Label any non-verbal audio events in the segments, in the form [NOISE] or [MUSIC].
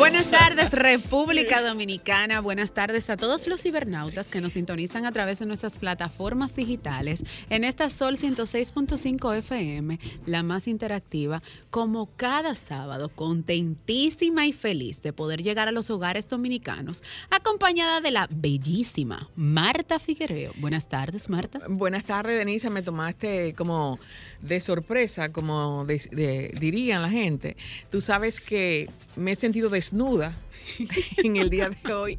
Buenas tardes, República Dominicana. Buenas tardes a todos los cibernautas que nos sintonizan a través de nuestras plataformas digitales en esta Sol 106.5 FM, la más interactiva, como cada sábado, contentísima y feliz de poder llegar a los hogares dominicanos, acompañada de la bellísima Marta Figuereo. Buenas tardes, Marta. Buenas tardes, Denise. Me tomaste como de sorpresa, como dirían la gente. Tú sabes que me he sentido desnuda [LAUGHS] en el día de hoy.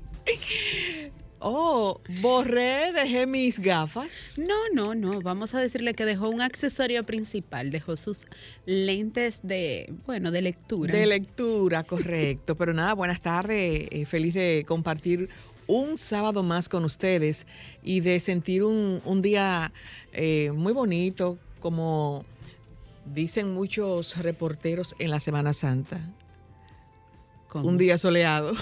Oh, borré, dejé mis gafas. No, no, no. Vamos a decirle que dejó un accesorio principal. Dejó sus lentes de, bueno, de lectura. De lectura, correcto. Pero nada, buenas tardes. Eh, feliz de compartir un sábado más con ustedes y de sentir un, día eh, muy bonito, como dicen muchos reporteros en la Semana Santa. Un día soleado.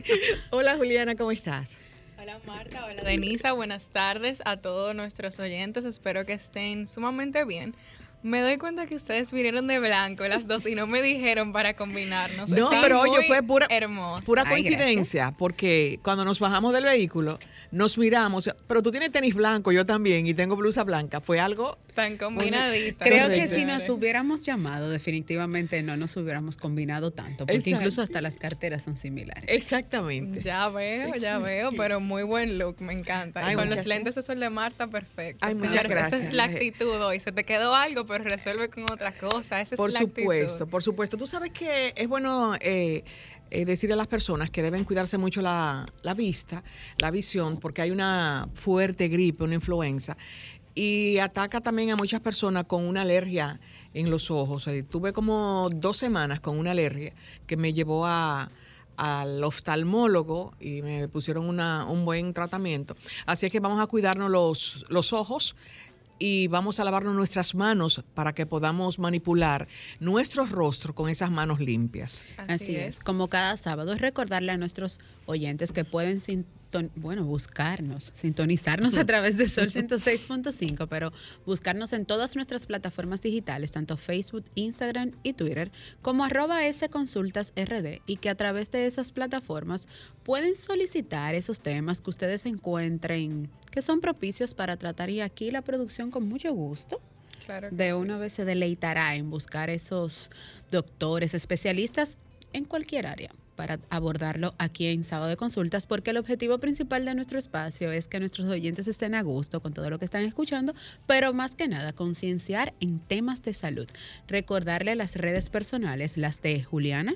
[LAUGHS] Hola Juliana, ¿cómo estás? Hola Marta, hola Denisa, buenas tardes a todos nuestros oyentes, espero que estén sumamente bien. Me doy cuenta que ustedes vinieron de blanco las dos y no me dijeron para combinarnos. No, pero oye, fue pura, pura coincidencia, porque cuando nos bajamos del vehículo, nos miramos, pero tú tienes tenis blanco, yo también, y tengo blusa blanca. Fue algo tan combinadita. Creo que si nos hubiéramos llamado, definitivamente no nos hubiéramos combinado tanto, porque incluso hasta las carteras son similares. Exactamente. Ya veo, ya veo, pero muy buen look, me encanta. y con los lentes eso de Marta, perfecto. Ay, Señores, esa es la actitud hoy. Se te quedó algo, pero resuelve con otra cosa. Esa por es la supuesto, por supuesto. Tú sabes que es bueno eh, eh, decir a las personas que deben cuidarse mucho la, vista, la visión, porque hay una fuerte gripe, una influenza, y ataca también a muchas personas con una alergia en los ojos. tuve como dos semanas con una alergia que me llevó a, al oftalmólogo y me pusieron una, un buen tratamiento. Así es que vamos a cuidarnos los, los ojos y vamos a lavarnos nuestras manos para que podamos manipular nuestro rostro con esas manos limpias. Así, es. Como cada sábado, es recordarle a nuestros oyentes que pueden bueno, buscarnos, sintonizarnos a través de Sol [LAUGHS] 106.5, pero buscarnos en todas nuestras plataformas digitales, tanto Facebook, Instagram y Twitter, como arroba S Consultas RD, y que a través de esas plataformas pueden solicitar esos temas que ustedes encuentren que son propicios para tratar y aquí la producción con mucho gusto. de una vez se deleitará en buscar esos doctores, especialistas en cualquier área para abordarlo aquí en Sábado de Consultas, porque el objetivo principal de nuestro espacio es que nuestros oyentes estén a gusto con todo lo que están escuchando, pero más que nada concienciar en temas de salud. Recordarle las redes personales, las de Juliana.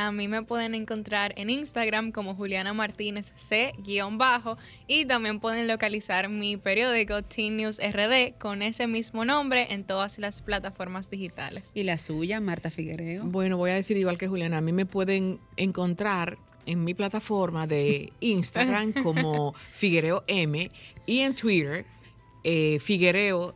A mí me pueden encontrar en Instagram como Juliana Martínez C-bajo y también pueden localizar mi periódico Teen News RD con ese mismo nombre en todas las plataformas digitales. ¿Y la suya, Marta Figuereo? Bueno, voy a decir igual que Juliana, a mí me pueden encontrar en mi plataforma de [LAUGHS] Instagram como Figuereo M y en Twitter eh, Figuereo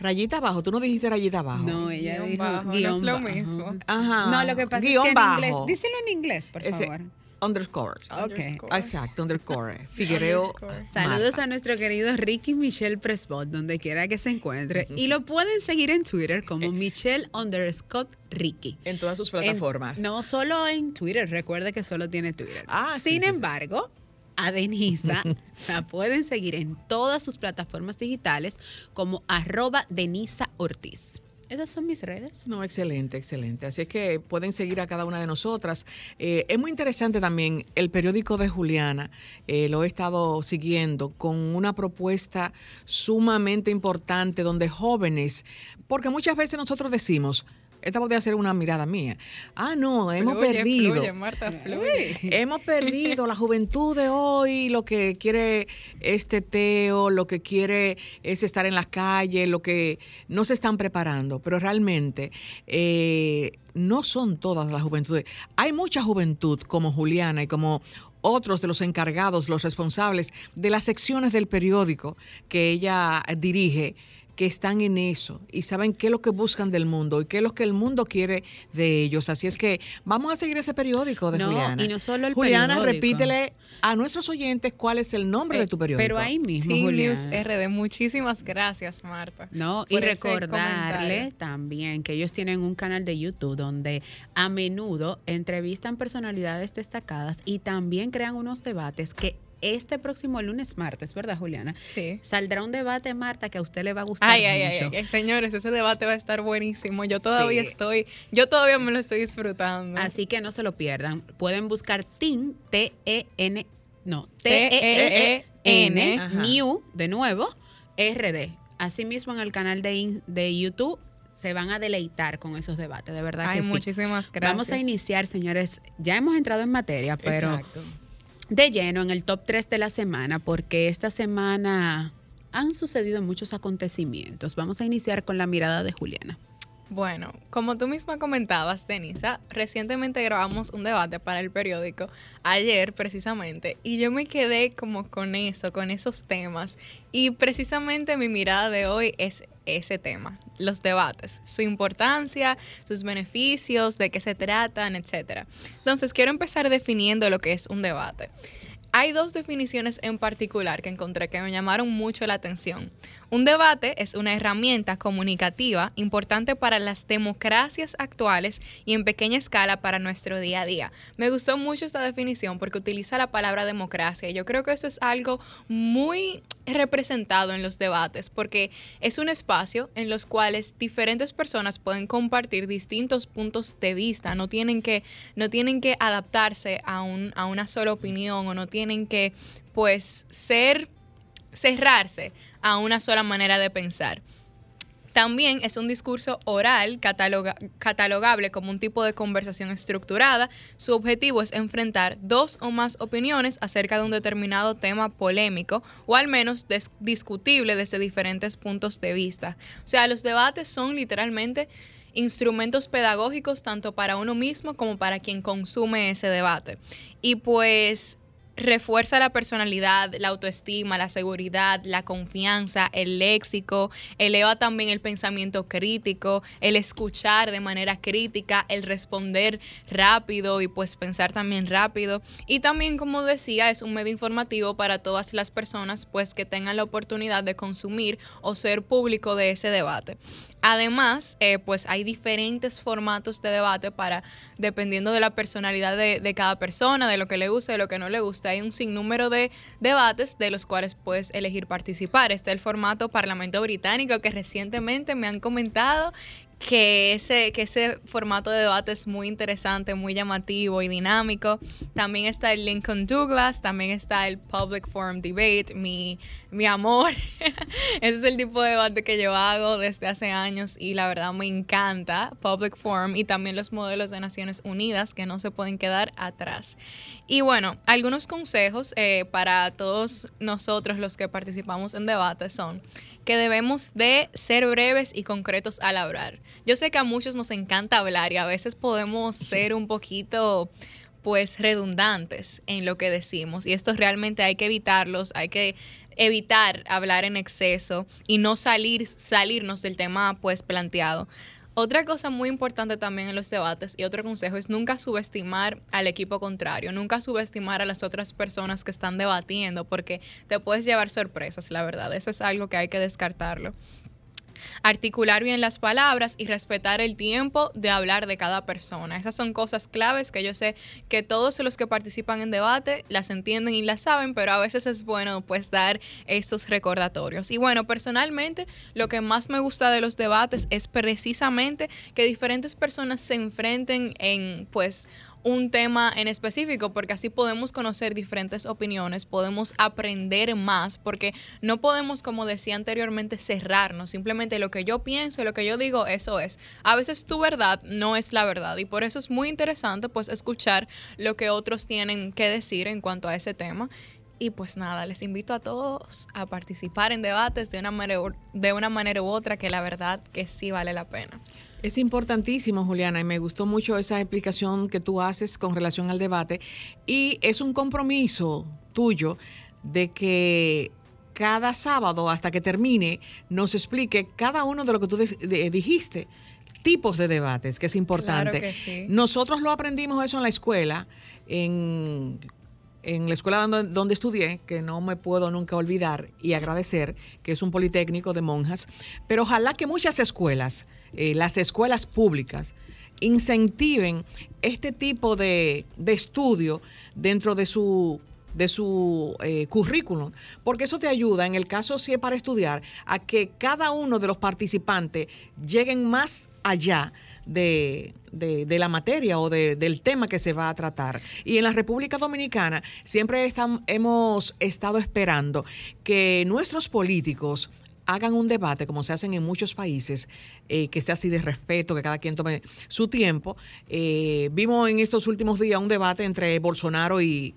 Rayita abajo, tú no dijiste rayita abajo. No, ella dijo bajo, no es lo mismo. Ajá. No, lo que pasa es que en inglés, díselo en inglés, por favor. Underscore. Ok. Exacto, underscore. [LAUGHS] Figuereo. Saludos a nuestro querido Ricky Michelle Presbot, donde quiera que se encuentre. Y lo pueden seguir en Twitter como eh. Michelle underscore Ricky. En todas sus plataformas. no solo en Twitter, recuerde que solo tiene Twitter. Ah, Sin embargo, a Denisa [LAUGHS] la pueden seguir en todas sus plataformas digitales como arroba Denisa Ortiz. Esas son mis redes. No, excelente, excelente. Así es que pueden seguir a cada una de nosotras. Eh, es muy interesante también el periódico de Juliana. Eh, lo he estado siguiendo con una propuesta sumamente importante donde jóvenes, porque muchas veces nosotros decimos, esta podría ser una mirada mía. Ah, no, hemos perdido. [LAUGHS] Hemos perdido la juventud de hoy, lo que quiere este teo, lo que quiere es estar en las calles, lo que no se están preparando. Pero realmente eh, no son todas las juventudes. Hay mucha juventud como Juliana y como otros de los encargados, los responsables de las secciones del periódico que ella dirige que están en eso y saben qué es lo que buscan del mundo y qué es lo que el mundo quiere de ellos. Así es que vamos a seguir ese periódico de No, Juliana. y no solo el Juliana, periódico. repítele a nuestros oyentes cuál es el nombre de tu periódico. Pero ahí mismo, News Juliana. RD. Muchísimas gracias, Marta. No, y recordarle también que ellos tienen un canal de YouTube donde a menudo entrevistan personalidades destacadas y también crean unos debates que este próximo lunes martes, ¿verdad, Juliana? Sí. Saldrá un debate, Marta, que a usted le va a gustar Ay, ay, ay, mucho. ay, señores, ese debate va a estar buenísimo. Yo todavía Sí. estoy, yo todavía me lo estoy disfrutando. Así que no se lo pierdan. Pueden buscar TIN, T-E-N, no, T-E-E-N. New, de nuevo, RD. Asimismo, en el canal de, de YouTube se van a deleitar con esos debates, de verdad Ay, que sí. muchísimas gracias. Vamos a iniciar, señores. Ya hemos entrado en materia, pero Exacto. De lleno en el top 3 de la semana, porque esta semana han sucedido muchos acontecimientos. Vamos a iniciar con la mirada de Juliana. Bueno, como tú misma comentabas, Denisa, recientemente grabamos un debate para el periódico, ayer precisamente, y yo me quedé como con eso, con esos temas. Y precisamente mi mirada de hoy es ese tema, los debates, su importancia, sus beneficios, de qué se tratan, etcétera. Entonces, quiero empezar definiendo lo que es un debate. Hay dos definiciones en particular que encontré que me llamaron mucho la atención. Un debate es una herramienta comunicativa importante para las democracias actuales y en pequeña escala para nuestro día a día. Me gustó mucho esta definición porque utiliza la palabra democracia yo creo que eso es algo muy representado en los debates porque es un espacio en los cuales diferentes personas pueden compartir distintos puntos de vista, no tienen que no tienen que adaptarse a un a una sola opinión o no tienen que pues ser cerrarse a una sola manera de pensar. También es un discurso oral cataloga- catalogable como un tipo de conversación estructurada. Su objetivo es enfrentar dos o más opiniones acerca de un determinado tema polémico o al menos discutible desde diferentes puntos de vista. O sea, los debates son literalmente instrumentos pedagógicos tanto para uno mismo como para quien consume ese debate. Y pues refuerza la personalidad, la autoestima, la seguridad, la confianza, el léxico, eleva también el pensamiento crítico, el escuchar de manera crítica, el responder rápido y pues pensar también rápido. Y también, como decía, es un medio informativo para todas las personas pues que tengan la oportunidad de consumir o ser público de ese debate. Además, eh, pues hay diferentes formatos de debate para, dependiendo de la personalidad de, de cada persona, de lo que le gusta, de lo que no le gusta. Hay un sinnúmero de debates de los cuales puedes elegir participar. Está el formato Parlamento Británico, que recientemente me han comentado que ese, que ese formato de debate es muy interesante, muy llamativo y dinámico. También está el Lincoln Douglas, también está el Public Forum Debate, mi, mi amor. [LAUGHS] Ese es el tipo de debate que yo hago desde hace años y la verdad me encanta Public Forum y también los modelos de Naciones Unidas que no se pueden quedar atrás. Y bueno, algunos consejos eh, para todos nosotros los que participamos en debates son que debemos de ser breves y concretos al hablar. Yo sé que a muchos nos encanta hablar y a veces podemos ser un poquito pues redundantes en lo que decimos y esto realmente hay que evitarlos, hay que evitar hablar en exceso y no salir salirnos del tema pues planteado. Otra cosa muy importante también en los debates y otro consejo es nunca subestimar al equipo contrario, nunca subestimar a las otras personas que están debatiendo porque te puedes llevar sorpresas, la verdad. Eso es algo que hay que descartarlo articular bien las palabras y respetar el tiempo de hablar de cada persona. Esas son cosas claves que yo sé que todos los que participan en debate las entienden y las saben, pero a veces es bueno pues dar estos recordatorios. Y bueno, personalmente lo que más me gusta de los debates es precisamente que diferentes personas se enfrenten en pues un tema en específico, porque así podemos conocer diferentes opiniones, podemos aprender más, porque no podemos, como decía anteriormente, cerrarnos. Simplemente lo que yo pienso, lo que yo digo, eso es. A veces tu verdad no es la verdad y por eso es muy interesante pues escuchar lo que otros tienen que decir en cuanto a ese tema. Y pues nada, les invito a todos a participar en debates de una manera, u- de una manera u otra que la verdad que sí vale la pena. Es importantísimo, Juliana, y me gustó mucho esa explicación que tú haces con relación al debate. Y es un compromiso tuyo de que cada sábado hasta que termine nos explique cada uno de lo que tú dijiste tipos de debates, que es importante. Nosotros lo aprendimos eso en la escuela, en, en la escuela donde, donde, estudié, que no me puedo nunca olvidar y agradecer, que es un politécnico de monjas, pero ojalá que muchas escuelas, eh, las escuelas públicas, incentiven este tipo de, de estudio dentro de su de su eh, currículum, porque eso te ayuda, en el caso si es para estudiar, a que cada uno de los participantes lleguen más allá de, la materia o del tema que se va a tratar. Y en la República Dominicana siempre hemos estado esperando que nuestros políticos hagan un debate, como se hacen en muchos países, eh, que sea así de respeto, que cada quien tome su tiempo. Eh, vimos en estos últimos días un debate entre Bolsonaro y,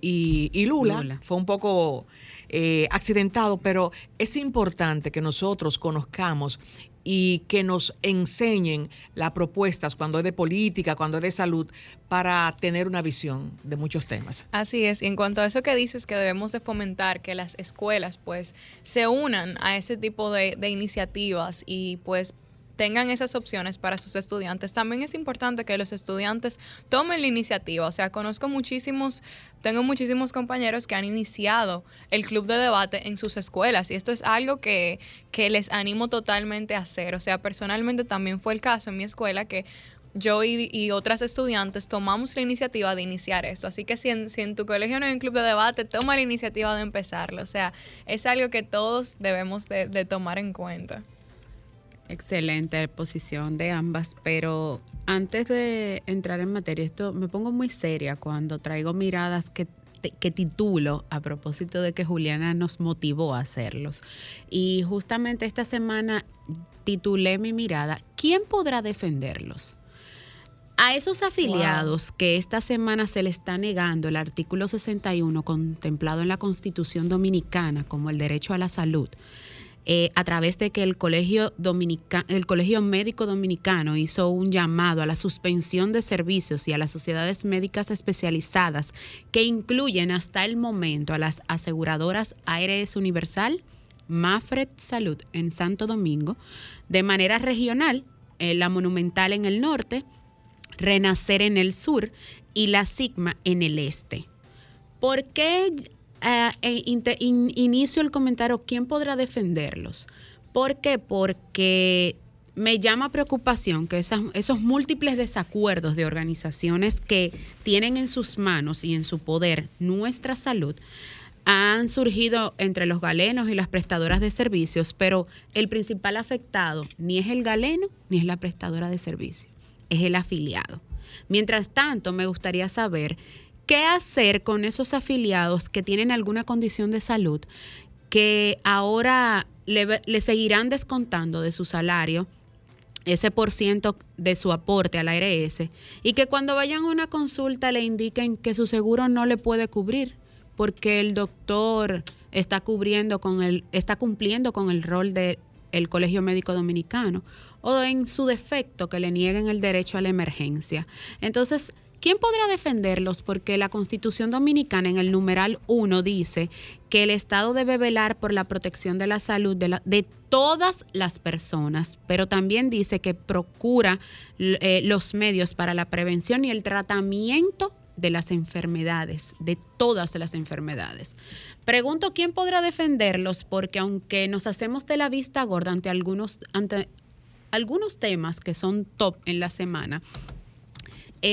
y, Lula. Fue un poco eh, accidentado, pero es importante que nosotros conozcamos y que nos enseñen las propuestas cuando es de política, cuando es de salud, para tener una visión de muchos temas. Así es, y en cuanto a eso que dices que debemos de fomentar que las escuelas pues se unan a ese tipo de, de iniciativas y pues tengan esas opciones para sus estudiantes. También es importante que los estudiantes tomen la iniciativa. O sea, conozco muchísimos, tengo muchísimos compañeros que han iniciado el club de debate en sus escuelas y esto es algo que, que les animo totalmente a hacer. O sea, personalmente también fue el caso en mi escuela que yo y, otras estudiantes tomamos la iniciativa de iniciar esto. Así que si en, si en, tu colegio no hay un club de debate, toma la iniciativa de empezarlo. O sea, es algo que todos debemos de tomar en cuenta. Excelente posición de ambas, pero antes de entrar en materia, esto me pongo muy seria cuando traigo miradas que, que titulo a propósito de que Juliana nos motivó a hacerlos. Y justamente esta semana titulé mi mirada, ¿quién podrá defenderlos? A esos afiliados que esta semana se le está negando el artículo 61 contemplado en la Constitución Dominicana como el derecho a la salud, eh, a través de que el Colegio, el Colegio Médico Dominicano hizo un llamado a la suspensión de servicios y a las sociedades médicas especializadas que incluyen hasta el momento a las aseguradoras ARS Universal, Mafred Salud en Santo Domingo, de manera regional, eh, la Monumental en el norte, Renacer en el sur y la Sigma en el este. ¿Por qué eh, e inicio el comentario, ¿quién podrá defenderlos? ¿Por qué? Porque me llama preocupación que esos múltiples desacuerdos de organizaciones que tienen en sus manos y en su poder nuestra salud han surgido entre los galenos y las prestadoras de servicios, pero el principal afectado ni es el galeno ni es la prestadora de servicios, es el afiliado. Mientras tanto, me gustaría saber ¿Qué hacer con esos afiliados que tienen alguna condición de salud que ahora le, seguirán descontando de su salario ese por ciento de su aporte al ARS y que cuando vayan a una consulta le indiquen que su seguro no le puede cubrir porque el doctor está cubriendo con el está cumpliendo con el rol del Colegio Médico Dominicano o en su defecto que le nieguen el derecho a la emergencia. Entonces, ¿Quién podrá defenderlos? Porque la Constitución Dominicana en el numeral 1 dice que el Estado debe velar por la protección de la salud de, todas las personas, pero también dice que procura eh, los medios para la prevención y el tratamiento de las enfermedades, de todas las enfermedades. Pregunto quién podrá defenderlos porque aunque nos hacemos de la vista gorda ante algunos, ante algunos temas que son top en la semana,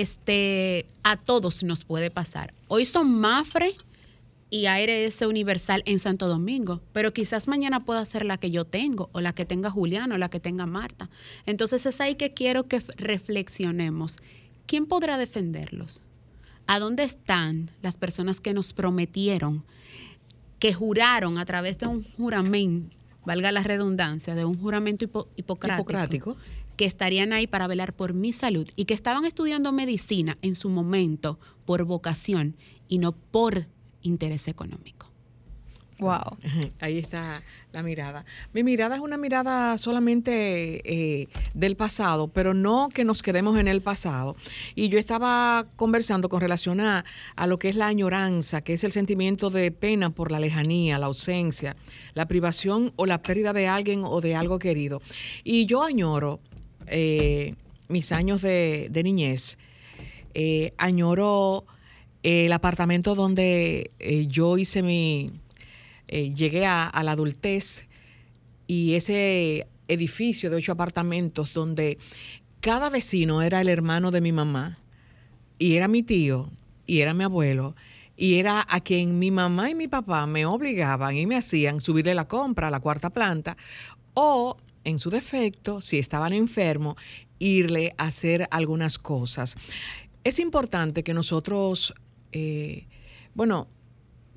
este, a todos nos puede pasar. Hoy son Mafre y ARS Universal en Santo Domingo, pero quizás mañana pueda ser la que yo tengo, o la que tenga Julián, o la que tenga Marta. Entonces es ahí que quiero que reflexionemos. ¿Quién podrá defenderlos? ¿A dónde están las personas que nos prometieron, que juraron a través de un juramento, valga la redundancia, de un juramento hipocrático que estarían ahí para velar por mi salud y que estaban estudiando medicina en su momento por vocación y no por interés económico. Wow. Ahí está la mirada. Mi mirada es una mirada solamente eh, del pasado, pero no que nos quedemos en el pasado. Y yo estaba conversando con relación a, a lo que es la añoranza, que es el sentimiento de pena por la lejanía, la ausencia, la privación o la pérdida de alguien o de algo querido. Y yo añoro eh, mis años de, niñez, eh, añoro el apartamento donde eh, yo hice mi eh, llegué a, a, la adultez y ese edificio de ocho apartamentos donde cada vecino era el hermano de mi mamá y era mi tío y era mi abuelo y era a quien mi mamá y mi papá me obligaban y me hacían subirle la compra a la cuarta planta o en su defecto, si estaban enfermos, irle a hacer algunas cosas. Es importante que nosotros, eh, bueno,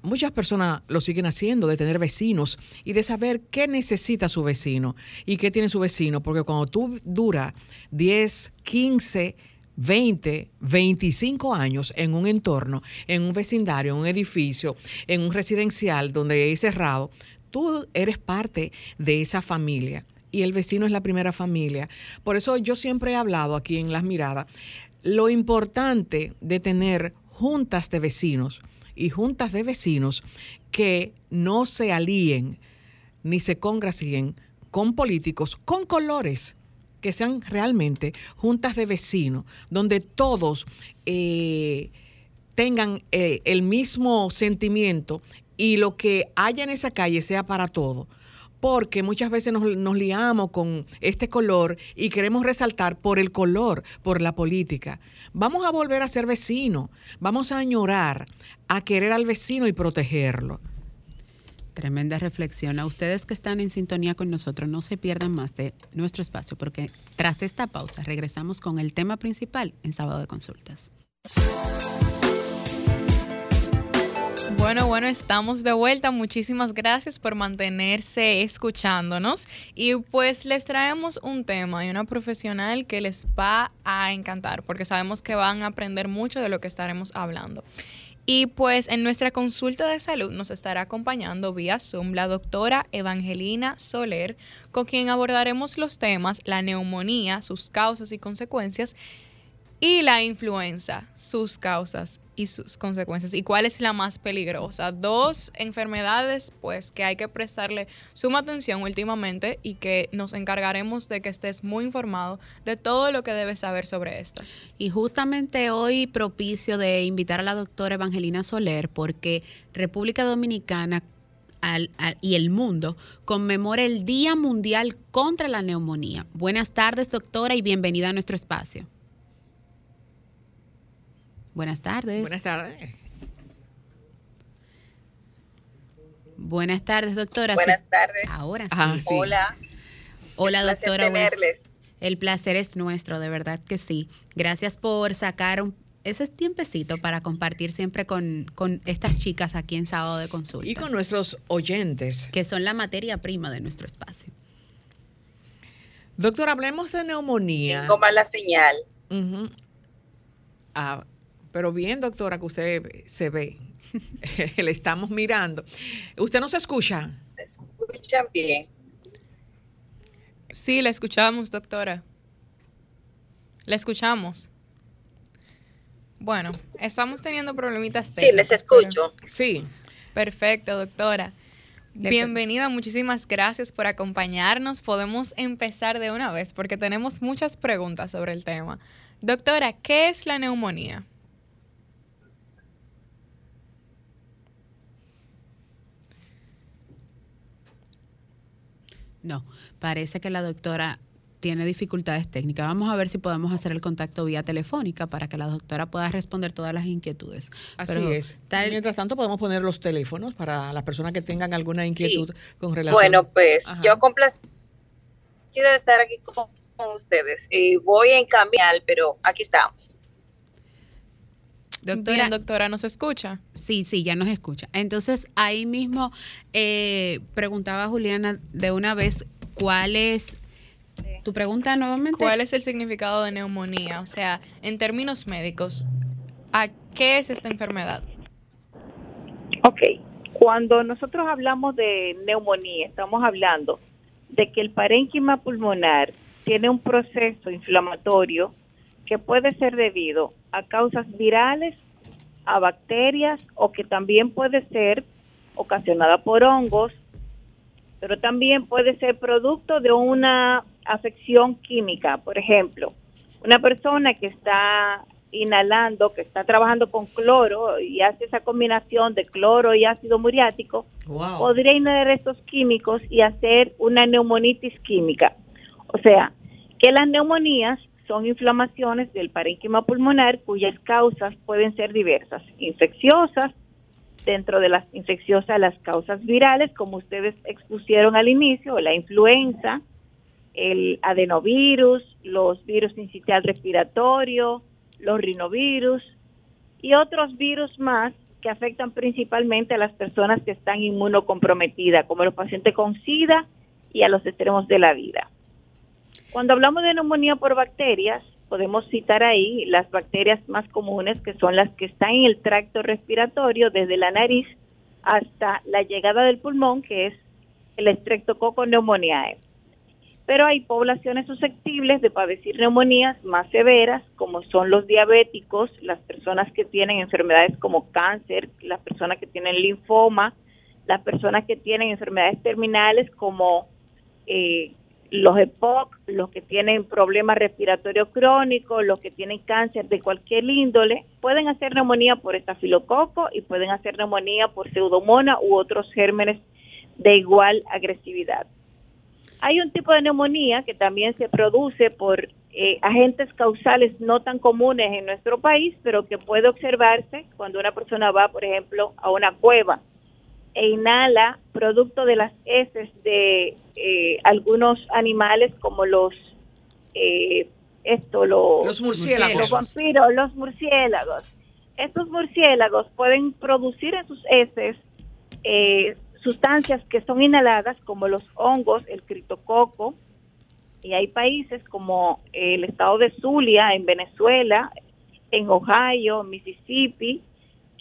muchas personas lo siguen haciendo, de tener vecinos y de saber qué necesita su vecino y qué tiene su vecino, porque cuando tú dura 10, 15, 20, 25 años en un entorno, en un vecindario, en un edificio, en un residencial donde es cerrado, tú eres parte de esa familia y el vecino es la primera familia. Por eso yo siempre he hablado aquí en Las Miradas, lo importante de tener juntas de vecinos y juntas de vecinos que no se alíen ni se congracien con políticos con colores que sean realmente juntas de vecinos, donde todos eh, tengan eh, el mismo sentimiento y lo que haya en esa calle sea para todos. Porque muchas veces nos, nos, liamos con este color y queremos resaltar por el color, por la política. Vamos a volver a ser vecinos, vamos a añorar, a querer al vecino y protegerlo. Tremenda reflexión. A ustedes que están en sintonía con nosotros, no se pierdan más de nuestro espacio, porque tras esta pausa regresamos con el tema principal en sábado de consultas. Bueno, bueno, estamos de vuelta. Muchísimas gracias por mantenerse escuchándonos. Y pues les traemos un tema y una profesional que les va a encantar, porque sabemos que van a aprender mucho de lo que estaremos hablando. Y pues en nuestra consulta de salud nos estará acompañando vía Zoom la doctora Evangelina Soler, con quien abordaremos los temas la neumonía, sus causas y consecuencias, y la influenza, sus causas y sus consecuencias y cuál es la más peligrosa. Dos enfermedades pues que hay que prestarle suma atención últimamente y que nos encargaremos de que estés muy informado de todo lo que debes saber sobre estas. Y justamente hoy propicio de invitar a la doctora Evangelina Soler porque República Dominicana y el mundo conmemora el Día Mundial contra la Neumonía. Buenas tardes doctora y bienvenida a nuestro espacio. Buenas tardes. Buenas tardes. Buenas tardes, doctora. Buenas tardes. Ahora sí. Ah, sí. Hola. Hola, Un doctora. Tenerles. El placer es nuestro, de verdad que sí. Gracias por sacar un, ese tiempecito para compartir siempre con, con, estas chicas aquí en Sábado de Consulta. Y con nuestros oyentes. Que son la materia prima de nuestro espacio. Doctor, hablemos de neumonía. Tengo mala señal. Uh -huh. ah, pero bien, doctora, que usted se ve. [LAUGHS] Le estamos mirando. ¿Usted nos escucha? ¿Me escuchan bien? Sí, la escuchamos, doctora. La escuchamos. Bueno, estamos teniendo problemitas técnicos. Sí, les escucho. Pero... Sí. Perfecto, doctora. Bienvenida, muchísimas gracias por acompañarnos. Podemos empezar de una vez porque tenemos muchas preguntas sobre el tema. Doctora, ¿qué es la neumonía? No, parece que la doctora tiene dificultades técnicas. Vamos a ver si podemos hacer el contacto vía telefónica para que la doctora pueda responder todas las inquietudes. Así Pero, es. Tal... Mientras tanto, podemos poner los teléfonos para las personas que tengan alguna inquietud sí. con relación. Bueno, pues Ajá. yo complacida de estar aquí con, con ustedes. Eh, voy en cambiar, pero aquí estamos. Doctora, Bien, doctora, ¿nos escucha? Sí, sí, ya nos escucha. Entonces, ahí mismo eh, preguntaba Juliana de una vez cuál es tu pregunta nuevamente. ¿Cuál es el significado de neumonía? O sea, en términos médicos, ¿a qué es esta enfermedad? Ok. cuando nosotros hablamos de neumonía, estamos hablando de que el parénquima pulmonar tiene un proceso inflamatorio que puede ser debido a causas virales, a bacterias o que también puede ser ocasionada por hongos, pero también puede ser producto de una afección química. Por ejemplo, una persona que está inhalando, que está trabajando con cloro y hace esa combinación de cloro y ácido muriático, podría inhalar estos químicos y hacer una neumonitis química. O sea, que las neumonías son inflamaciones del parénquima pulmonar cuyas causas pueden ser diversas, infecciosas, dentro de las infecciosas las causas virales, como ustedes expusieron al inicio, la influenza, el adenovirus, los virus incitial respiratorio, los rinovirus y otros virus más que afectan principalmente a las personas que están inmunocomprometidas, como los pacientes con SIDA y a los extremos de la vida. Cuando hablamos de neumonía por bacterias, podemos citar ahí las bacterias más comunes, que son las que están en el tracto respiratorio, desde la nariz hasta la llegada del pulmón, que es el Streptococcus pneumoniae pero hay poblaciones susceptibles de padecer neumonías más severas, como son los diabéticos, las personas que tienen enfermedades como cáncer, las personas que tienen linfoma, las personas que tienen enfermedades terminales como eh, los EPOC, los que tienen problemas respiratorios crónicos, los que tienen cáncer de cualquier índole, pueden hacer neumonía por estafilococo y pueden hacer neumonía por pseudomonas u otros gérmenes de igual agresividad. Hay un tipo de neumonía que también se produce por eh, agentes causales no tan comunes en nuestro país, pero que puede observarse cuando una persona va, por ejemplo, a una cueva e inhala producto de las heces de eh, algunos animales como los eh, esto los, murciélagos. los vampiros los murciélagos. Estos murciélagos pueden producir en sus heces eh, sustancias que son inhaladas como los hongos, el critococo, y hay países como el estado de Zulia en Venezuela, en Ohio, Mississippi,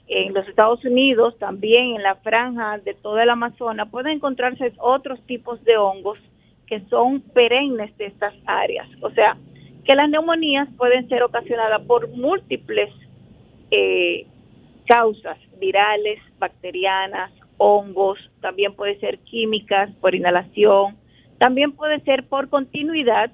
en los Estados Unidos, también en la franja de toda el Amazonas, pueden encontrarse otros tipos de hongos que son perennes de estas áreas. O sea, que las neumonías pueden ser ocasionadas por múltiples eh, causas virales, bacterianas, hongos, también puede ser químicas por inhalación, también puede ser por continuidad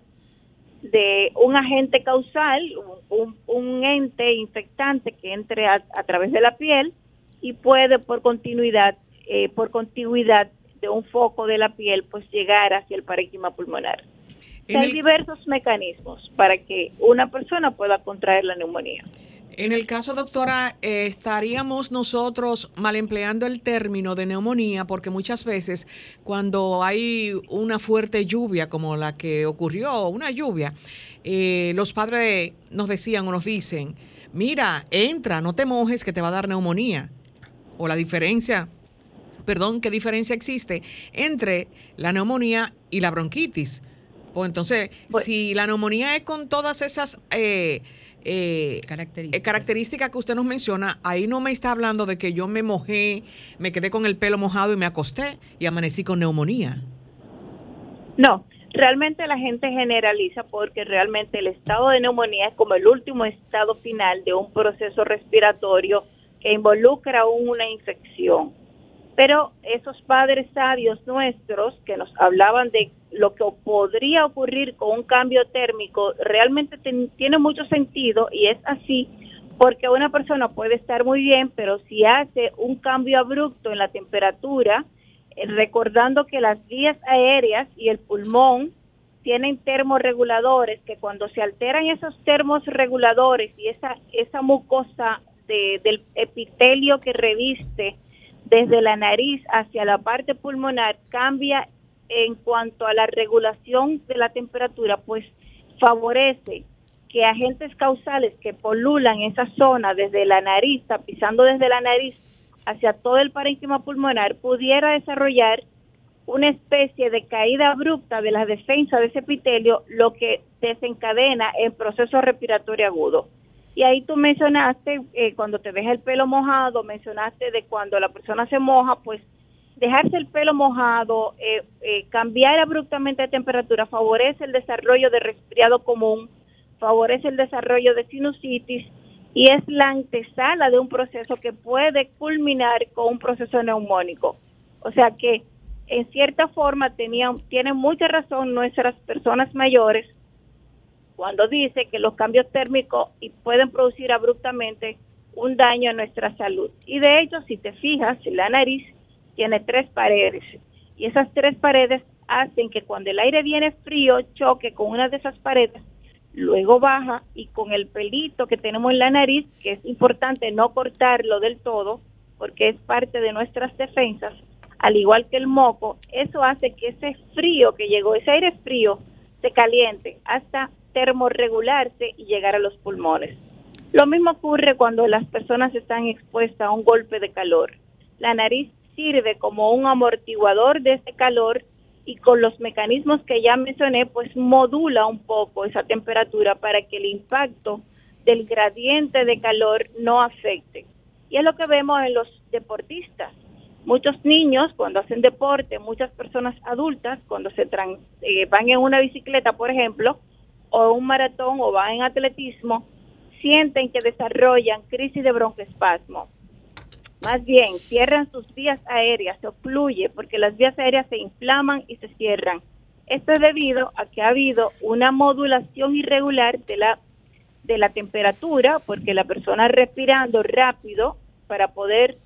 de un agente causal, un, ente infectante que entre a, través de la piel y puede por continuidad, eh, por continuidad de un foco de la piel, pues llegar hacia el parénquima pulmonar. Hay diversos mecanismos para que una persona pueda contraer la neumonía. En el caso, doctora, eh, estaríamos nosotros mal empleando el término de neumonía porque muchas veces cuando hay una fuerte lluvia como la que ocurrió, una lluvia, eh, los padres nos decían o nos dicen, mira, entra, no te mojes que te va a dar neumonía. O la diferencia, perdón, ¿qué diferencia existe entre la neumonía y la bronquitis? Pues entonces, pues si la neumonía es con todas esas... Eh, eh, características. que usted nos menciona, ahí no me está hablando de que yo me mojé, me quedé con el pelo mojado y me acosté y amanecí con neumonía. No, realmente la gente generaliza porque realmente el estado de neumonía es como el último estado final de un proceso respiratorio que involucra una infección. Pero esos padres sabios nuestros que nos hablaban de lo que podría ocurrir con un cambio térmico realmente tiene mucho sentido y es así porque una persona puede estar muy bien, pero si hace un cambio abrupto en la temperatura, eh, recordando que las vías aéreas y el pulmón tienen termorreguladores, que cuando se alteran esos termorreguladores y esa, esa mucosa del epitelio que reviste desde la nariz hacia la parte pulmonar cambia en cuanto a la regulación de la temperatura, pues favorece que agentes causales que polulan esa zona desde la nariz, pisando desde la nariz hacia todo el parénquima pulmonar, pudiera desarrollar una especie de caída abrupta de la defensa de ese epitelio, lo que desencadena el proceso respiratorio agudo. Y ahí tú mencionaste, eh, cuando te deja el pelo mojado, mencionaste de cuando la persona se moja, pues dejarse el pelo mojado, eh, eh, cambiar abruptamente de temperatura favorece el desarrollo de resfriado común, favorece el desarrollo de sinusitis y es la antesala de un proceso que puede culminar con un proceso neumónico. O sea que en cierta forma tenían, tienen mucha razón nuestras personas mayores cuando dice que los cambios térmicos pueden producir abruptamente un daño a nuestra salud. Y de hecho, si te fijas, la nariz tiene tres paredes y esas tres paredes hacen que cuando el aire viene frío choque con una de esas paredes, luego baja y con el pelito que tenemos en la nariz, que es importante no cortarlo del todo porque es parte de nuestras defensas, al igual que el moco, eso hace que ese frío que llegó, ese aire frío, se caliente hasta termorregularse y llegar a los pulmones. Lo mismo ocurre cuando las personas están expuestas a un golpe de calor. La nariz sirve como un amortiguador de ese calor y con los mecanismos que ya mencioné, pues modula un poco esa temperatura para que el impacto del gradiente de calor no afecte. Y es lo que vemos en los deportistas. Muchos niños cuando hacen deporte, muchas personas adultas cuando se eh, van en una bicicleta, por ejemplo, o un maratón o van en atletismo, sienten que desarrollan crisis de broncoespasmo. Más bien, cierran sus vías aéreas, se ocluye porque las vías aéreas se inflaman y se cierran. Esto es debido a que ha habido una modulación irregular de la, de la temperatura, porque la persona respirando rápido para poder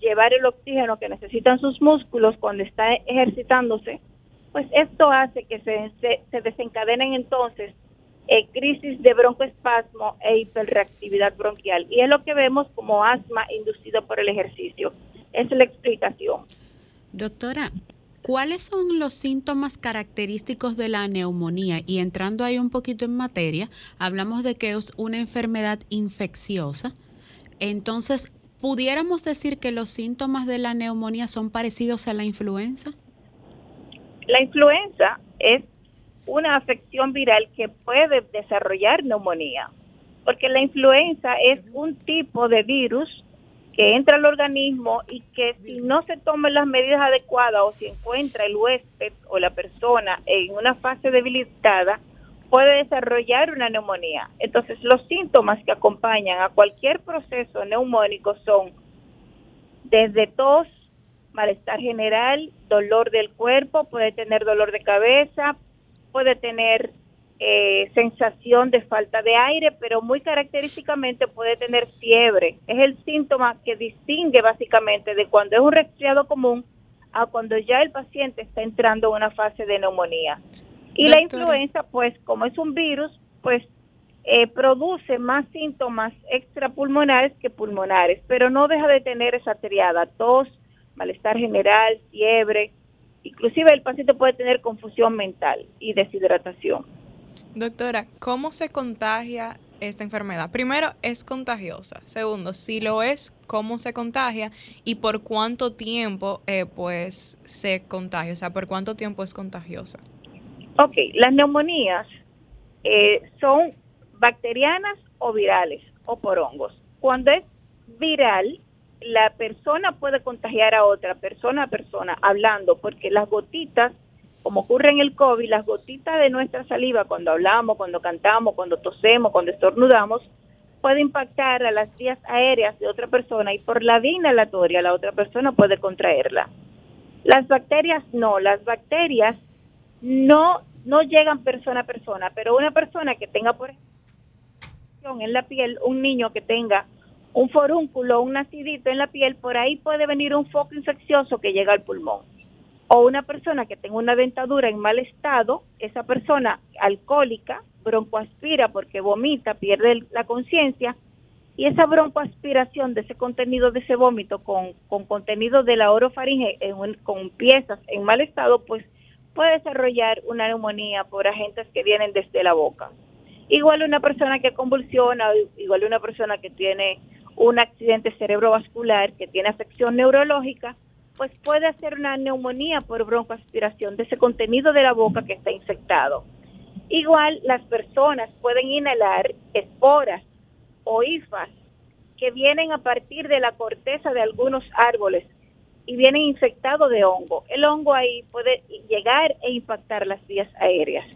llevar el oxígeno que necesitan sus músculos cuando está ejercitándose, pues esto hace que se, se desencadenen entonces eh, crisis de broncoespasmo e hiperreactividad bronquial. Y es lo que vemos como asma inducido por el ejercicio. Esa es la explicación. Doctora, ¿cuáles son los síntomas característicos de la neumonía? Y entrando ahí un poquito en materia, hablamos de que es una enfermedad infecciosa. Entonces, ¿pudiéramos decir que los síntomas de la neumonía son parecidos a la influenza? La influenza es una afección viral que puede desarrollar neumonía, porque la influenza es un tipo de virus que entra al organismo y que si no se toman las medidas adecuadas o si encuentra el huésped o la persona en una fase debilitada, puede desarrollar una neumonía. Entonces, los síntomas que acompañan a cualquier proceso neumónico son desde tos, malestar general, dolor del cuerpo, puede tener dolor de cabeza, puede tener eh, sensación de falta de aire, pero muy característicamente puede tener fiebre. Es el síntoma que distingue básicamente de cuando es un resfriado común a cuando ya el paciente está entrando en una fase de neumonía. Y la influenza, pues como es un virus, pues eh, produce más síntomas extrapulmonares que pulmonares, pero no deja de tener esa triada, tos, malestar general, fiebre, Inclusive el paciente puede tener confusión mental y deshidratación. Doctora, ¿cómo se contagia esta enfermedad? Primero, ¿es contagiosa? Segundo, si lo es, ¿cómo se contagia? ¿Y por cuánto tiempo eh, pues se contagia? O sea, ¿por cuánto tiempo es contagiosa? Ok, las neumonías eh, son bacterianas o virales o por hongos. Cuando es viral, la persona puede contagiar a otra persona a persona hablando, porque las gotitas, como ocurre en el COVID, las gotitas de nuestra saliva cuando hablamos, cuando cantamos, cuando tosemos, cuando estornudamos, puede impactar a las vías aéreas de otra persona y por la vía inhalatoria la otra persona puede contraerla. Las bacterias no, las bacterias no no llegan persona a persona, pero una persona que tenga por ejemplo en la piel, un niño que tenga un forúnculo, un nacidito en la piel, por ahí puede venir un foco infeccioso que llega al pulmón. O una persona que tenga una dentadura en mal estado, esa persona alcohólica, broncoaspira porque vomita, pierde la conciencia, y esa broncoaspiración de ese contenido de ese vómito con, contenido de la orofaringe con piezas en mal estado, pues puede desarrollar una neumonía por agentes que vienen desde la boca. Igual una persona que convulsiona, igual una persona que tiene un accidente cerebrovascular que tiene afección neurológica, pues puede hacer una neumonía por broncoaspiración de ese contenido de la boca que está infectado. Igual las personas pueden inhalar esporas o hifas que vienen a partir de la corteza de algunos árboles y vienen infectados de hongo. El hongo ahí puede llegar e impactar las vías aéreas.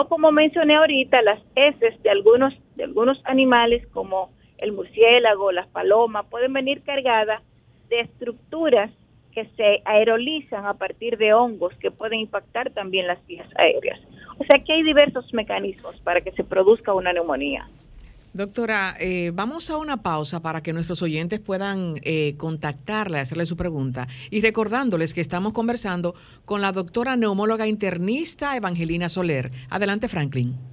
O como mencioné ahorita, las heces de algunos, de algunos animales como el murciélago, las palomas, pueden venir cargadas de estructuras que se aerolizan a partir de hongos que pueden impactar también las vías aéreas. O sea que hay diversos mecanismos para que se produzca una neumonía. Doctora, eh, vamos a una pausa para que nuestros oyentes puedan eh, contactarle, hacerle su pregunta. Y recordándoles que estamos conversando con la doctora neumóloga internista Evangelina Soler. Adelante, Franklin.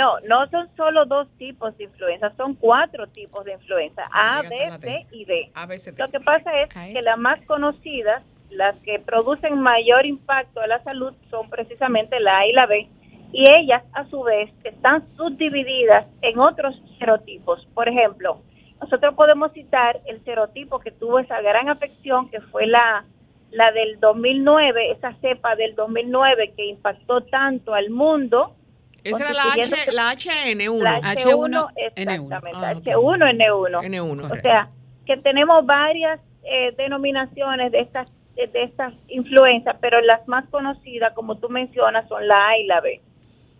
No, no son solo dos tipos de influenza, son cuatro tipos de influenza, A, B, C y D. Lo que pasa es que las más conocidas, las que producen mayor impacto a la salud, son precisamente la A y la B, y ellas a su vez están subdivididas en otros serotipos. Por ejemplo, nosotros podemos citar el serotipo que tuvo esa gran afección, que fue la, la del 2009, esa cepa del 2009 que impactó tanto al mundo, esa era la, H, la HN1. La H1, exactamente, H1N1. N1. O sea, que tenemos varias eh, denominaciones de estas de estas influencias, pero las más conocidas, como tú mencionas, son la A y la B.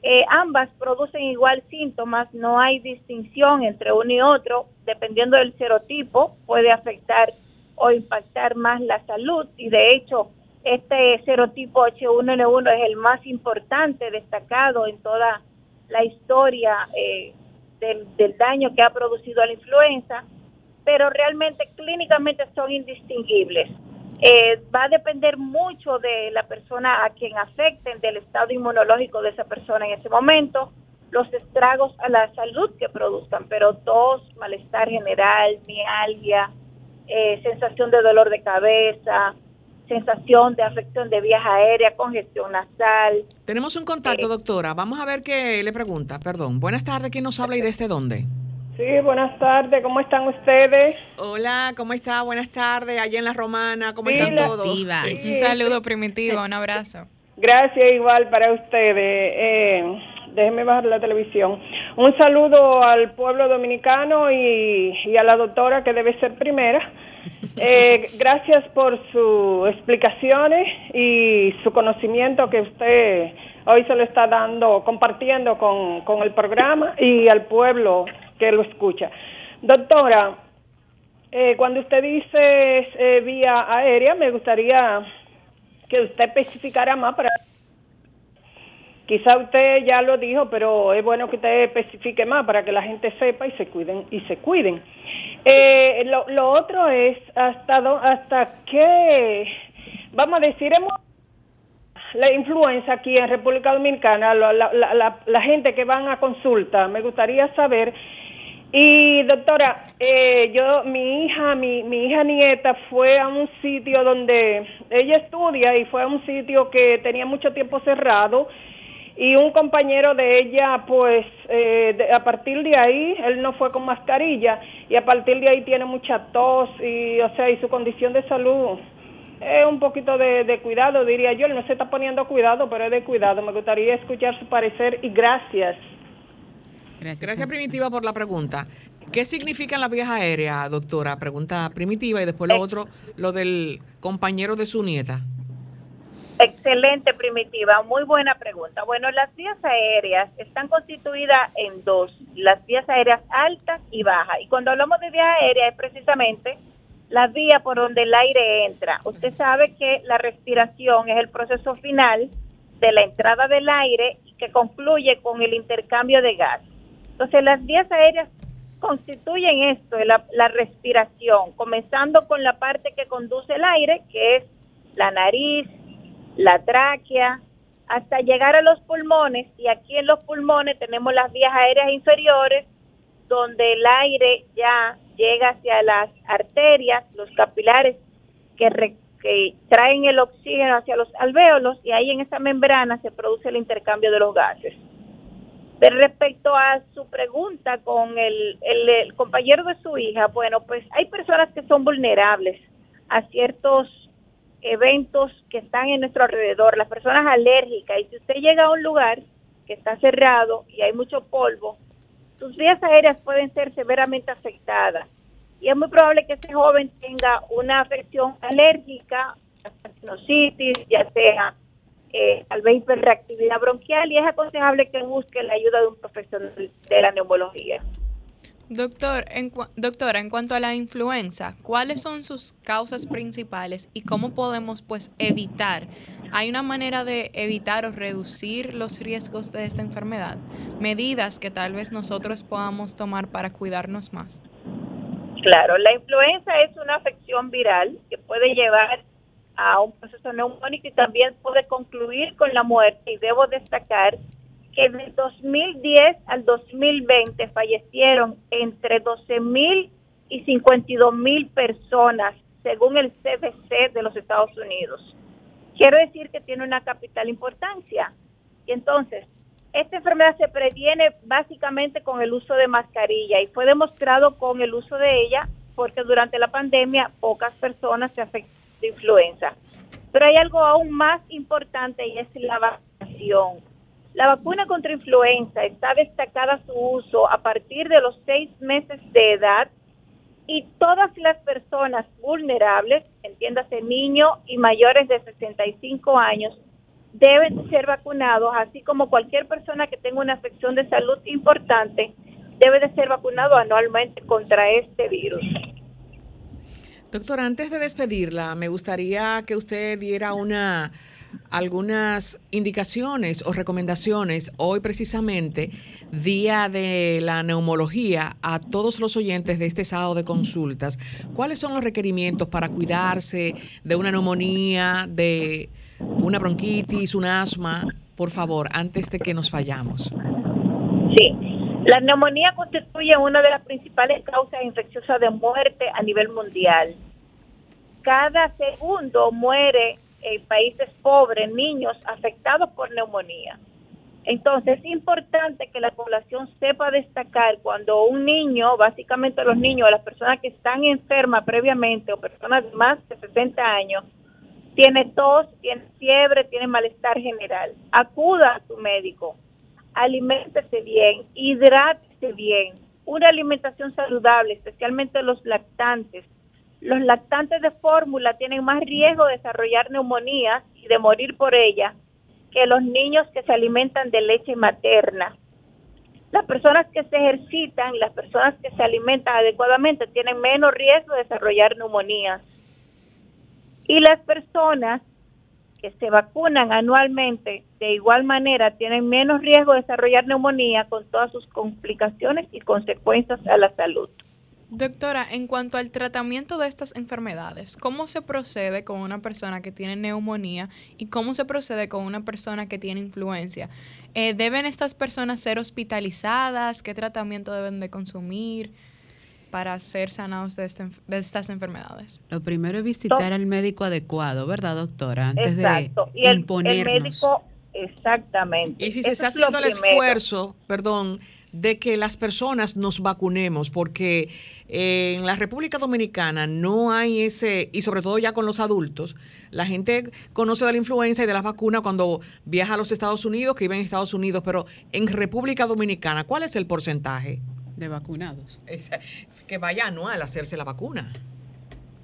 Eh, ambas producen igual síntomas, no hay distinción entre uno y otro, dependiendo del serotipo, puede afectar o impactar más la salud y de hecho este serotipo H1N1 es el más importante, destacado en toda la historia eh, del, daño que ha producido la influenza, pero realmente clínicamente son indistinguibles. Eh, va a depender mucho de la persona a quien afecten, del estado inmunológico de esa persona en ese momento, los estragos a la salud que produzcan, pero tos, malestar general, mialgia, eh, sensación de dolor de cabeza, sensación de afección de vías aéreas, congestión nasal. Tenemos un contacto, eh, doctora. Vamos a ver qué le pregunta. Perdón. Buenas tardes. ¿Quién nos habla y desde dónde? Sí, buenas tardes. ¿Cómo están ustedes? Hola, ¿cómo está? Buenas tardes. Allá en La Romana, ¿cómo están todos? Un saludo primitivo, un abrazo. Gracias igual para ustedes. Eh, déjenme bajar la televisión. Un saludo al pueblo dominicano y, y a la doctora que debe ser primera [LAUGHS] eh, gracias por sus explicaciones y su conocimiento que usted hoy se lo está dando, compartiendo con, con el programa y al pueblo que lo escucha. Doctora, eh, cuando usted dice eh, vía aérea, me gustaría que usted especificara más para Quizá usted ya lo dijo, pero es bueno que usted especifique más para que la gente sepa y se cuiden y se cuiden. Eh, lo, otro es hasta hasta qué vamos a decir hemos la influencia aquí en República Dominicana, la, la, la, gente que van a consulta, me gustaría saber. Y doctora, eh, yo, mi hija, mi, mi hija nieta fue a un sitio donde ella estudia y fue a un sitio que tenía mucho tiempo cerrado y un compañero de ella, pues eh, a partir de ahí, él no fue con mascarilla y a partir de ahí tiene mucha tos y, o sea, y su condición de salud es un poquito de, cuidado, diría yo. Él no se está poniendo cuidado, pero es de cuidado. Me gustaría escuchar su parecer y gracias. Gracias, gracias Primitiva por la pregunta. ¿Qué significan las vías aéreas, doctora? Pregunta Primitiva y después lo eh. otro, lo del compañero de su nieta. Excelente, Primitiva. Muy buena pregunta. Bueno, las vías aéreas están constituidas en dos, las vías aéreas altas y bajas. Y cuando hablamos de vías aéreas es precisamente la vía por donde el aire entra. Usted sabe que la respiración es el proceso final de la entrada del aire que concluye con el intercambio de gas. Entonces, las vías aéreas constituyen esto, la, la respiración, comenzando con la parte que conduce el aire, que es la nariz, la tráquea, hasta llegar a los pulmones y aquí en los pulmones tenemos las vías aéreas inferiores donde el aire ya llega hacia las arterias, los capilares que, traen el oxígeno hacia los alvéolos y ahí en esa membrana se produce el intercambio de los gases. De respecto a su pregunta con el, el compañero de su hija, bueno, pues hay personas que son vulnerables a ciertos eventos que están en nuestro alrededor, las personas alérgicas, y si usted llega a un lugar que está cerrado y hay mucho polvo, sus vías aéreas pueden ser severamente afectadas y es muy probable que ese joven tenga una afección alérgica, sinusitis, ya sea eh, tal vez hiperreactividad bronquial y es aconsejable que busque la ayuda de un profesional de la neumología. Doctor, en doctora, en cuanto a la influenza, ¿cuáles son sus causas principales y cómo podemos pues evitar? ¿Hay una manera de evitar o reducir los riesgos de esta enfermedad? Medidas que tal vez nosotros podamos tomar para cuidarnos más. Claro, la influenza es una afección viral que puede llevar a un proceso neumónico y también puede concluir con la muerte. Y debo destacar que de 2010 al 2020 fallecieron entre 12 mil y 52 mil personas, según el CDC de los Estados Unidos. Quiero decir que tiene una capital importancia. Y entonces, esta enfermedad se previene básicamente con el uso de mascarilla y fue demostrado con el uso de ella porque durante la pandemia pocas personas se afectaron de influenza. Pero hay algo aún más importante y es la vacunación. La vacuna contra influenza está destacada su uso a partir de los seis meses de edad y todas las personas vulnerables, entiéndase niños y mayores de 65 años, deben ser vacunados, así como cualquier persona que tenga una afección de salud importante debe de ser vacunado anualmente contra este virus. Doctora, antes de despedirla, me gustaría que usted diera una algunas indicaciones o recomendaciones hoy precisamente, día de la neumología, a todos los oyentes de este sábado de consultas. ¿Cuáles son los requerimientos para cuidarse de una neumonía, de una bronquitis, un asma? Por favor, antes de que nos vayamos. Sí, la neumonía constituye una de las principales causas infecciosas de muerte a nivel mundial. Cada segundo muere en países pobres niños afectados por neumonía. Entonces es importante que la población sepa destacar cuando un niño, básicamente los niños, las personas que están enfermas previamente o personas de más de 60 años, tiene tos, tiene fiebre, tiene malestar general. Acuda a su médico, aliméntese bien, hidrátese bien, una alimentación saludable, especialmente los lactantes, los lactantes de fórmula tienen más riesgo de desarrollar neumonía y de morir por ella que los niños que se alimentan de leche materna. Las personas que se ejercitan, las personas que se alimentan adecuadamente tienen menos riesgo de desarrollar neumonía. Y las personas que se vacunan anualmente de igual manera tienen menos riesgo de desarrollar neumonía con todas sus complicaciones y consecuencias a la salud. Doctora, en cuanto al tratamiento de estas enfermedades, ¿cómo se procede con una persona que tiene neumonía y cómo se procede con una persona que tiene influencia? Eh, ¿Deben estas personas ser hospitalizadas? ¿Qué tratamiento deben de consumir para ser sanados de, este de estas enfermedades? Lo primero es visitar al médico adecuado, ¿verdad, doctora? Antes de imponernos. exactamente. Y si se está haciendo el esfuerzo, perdón, de que las personas nos vacunemos, porque eh, en la República Dominicana no hay ese, y sobre todo ya con los adultos, la gente conoce de la influenza y de las vacunas cuando viaja a los Estados Unidos, que vive en Estados Unidos, pero en República Dominicana, ¿cuál es el porcentaje? De vacunados. que vaya anual a hacerse la vacuna.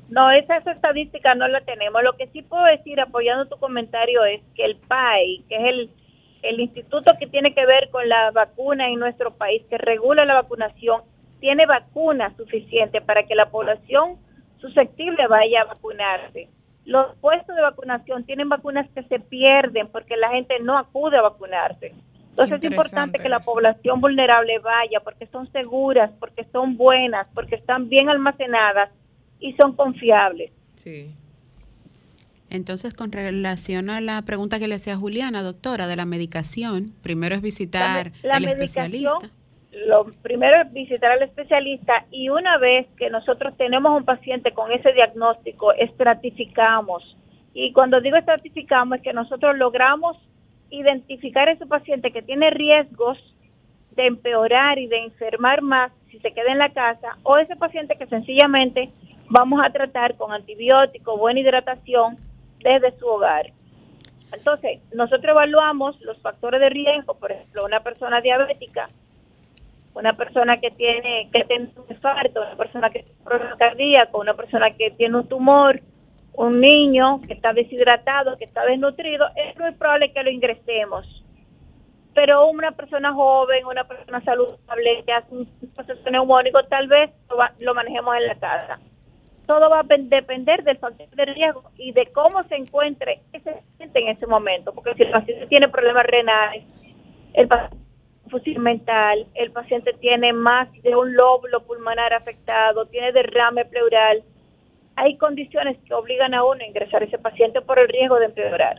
No, esa, esa estadística no la tenemos. Lo que sí puedo decir, apoyando tu comentario, es que el PAI, que es el el instituto que tiene que ver con la vacuna en nuestro país, que regula la vacunación, tiene vacunas suficientes para que la población susceptible vaya a vacunarse. Los puestos de vacunación tienen vacunas que se pierden porque la gente no acude a vacunarse. Entonces es importante que la población vulnerable vaya porque son seguras, porque son buenas, porque están bien almacenadas y son confiables. Sí. Entonces, con relación a la pregunta que le hacía Juliana, doctora, de la medicación, primero es visitar al especialista. Lo primero es visitar al especialista y una vez que nosotros tenemos un paciente con ese diagnóstico, estratificamos. Y cuando digo estratificamos es que nosotros logramos identificar a ese paciente que tiene riesgos de empeorar y de enfermar más si se queda en la casa o ese paciente que sencillamente vamos a tratar con antibiótico, buena hidratación desde su hogar. Entonces, nosotros evaluamos los factores de riesgo, por ejemplo, una persona diabética una persona que tiene que tiene un infarto, una persona que tiene un problema cardíaco, una persona que tiene un tumor, un niño que está deshidratado, que está desnutrido, es muy probable que lo ingresemos. Pero una persona joven, una persona saludable que hace un proceso neumónico, tal vez lo, lo manejemos en la casa. Todo va a pen- depender del factor de riesgo y de cómo se encuentre ese paciente en ese momento. Porque si el paciente tiene problemas renales, el paciente confusión mental, el paciente tiene más de un lóbulo pulmonar afectado, tiene derrame pleural, hay condiciones que obligan a uno a ingresar a ese paciente por el riesgo de empeorar.